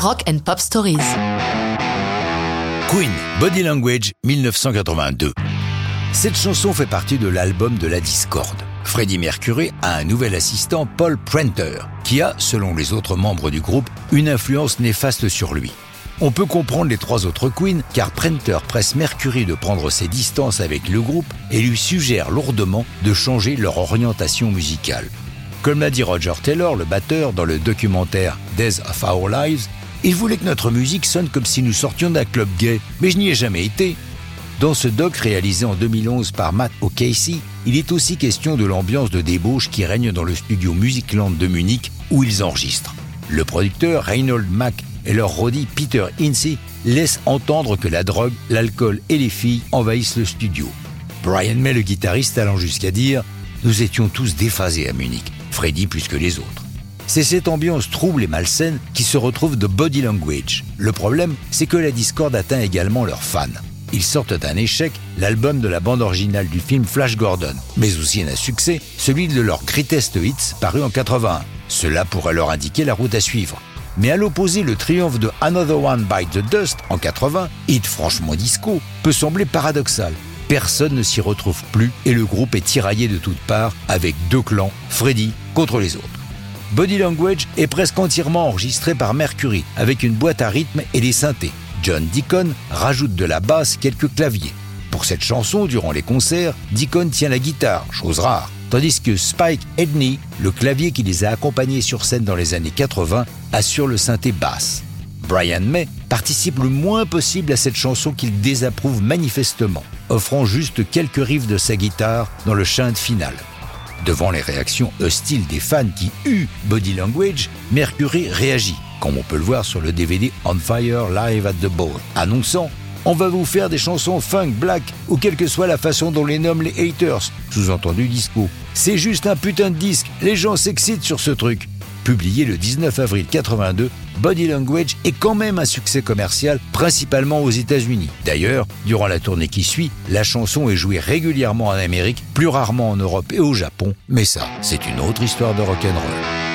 Rock and Pop Stories. Queen, Body Language, 1982. Cette chanson fait partie de l'album de la discorde. Freddie Mercury a un nouvel assistant, Paul Prenter, qui a, selon les autres membres du groupe, une influence néfaste sur lui. On peut comprendre les trois autres Queens car Prenter presse Mercury de prendre ses distances avec le groupe et lui suggère lourdement de changer leur orientation musicale. Comme l'a dit Roger Taylor, le batteur, dans le documentaire Days of Our Lives, il voulait que notre musique sonne comme si nous sortions d'un club gay, mais je n'y ai jamais été. Dans ce doc réalisé en 2011 par Matt O'Casey, il est aussi question de l'ambiance de débauche qui règne dans le studio Musicland de Munich où ils enregistrent. Le producteur Reinhold Mack et leur roadie Peter Hinsey laissent entendre que la drogue, l'alcool et les filles envahissent le studio. Brian May, le guitariste, allant jusqu'à dire Nous étions tous déphasés à Munich, Freddy plus que les autres. C'est cette ambiance trouble et malsaine qui se retrouve de Body Language. Le problème, c'est que la discorde atteint également leurs fans. Ils sortent d'un échec l'album de la bande originale du film Flash Gordon, mais aussi un succès, celui de leur Greatest Hits paru en 81. Cela pourrait leur indiquer la route à suivre. Mais à l'opposé, le triomphe de Another One Bite the Dust en 80, hit franchement disco, peut sembler paradoxal. Personne ne s'y retrouve plus et le groupe est tiraillé de toutes parts avec deux clans, Freddy contre les autres. Body Language est presque entièrement enregistré par Mercury avec une boîte à rythme et des synthés. John Deacon rajoute de la basse, quelques claviers. Pour cette chanson, durant les concerts, Deacon tient la guitare, chose rare, tandis que Spike Edney, le clavier qui les a accompagnés sur scène dans les années 80, assure le synthé basse. Brian May participe le moins possible à cette chanson qu'il désapprouve manifestement, offrant juste quelques riffs de sa guitare dans le chant final. Devant les réactions hostiles des fans qui huent Body Language, Mercury réagit, comme on peut le voir sur le DVD On Fire Live at the Ball, annonçant on va vous faire des chansons funk, black, ou quelle que soit la façon dont les nomment les haters, sous-entendu disco. C'est juste un putain de disque, les gens s'excitent sur ce truc. Publié le 19 avril 82, Body Language est quand même un succès commercial, principalement aux États-Unis. D'ailleurs, durant la tournée qui suit, la chanson est jouée régulièrement en Amérique, plus rarement en Europe et au Japon, mais ça, c'est une autre histoire de rock'n'roll.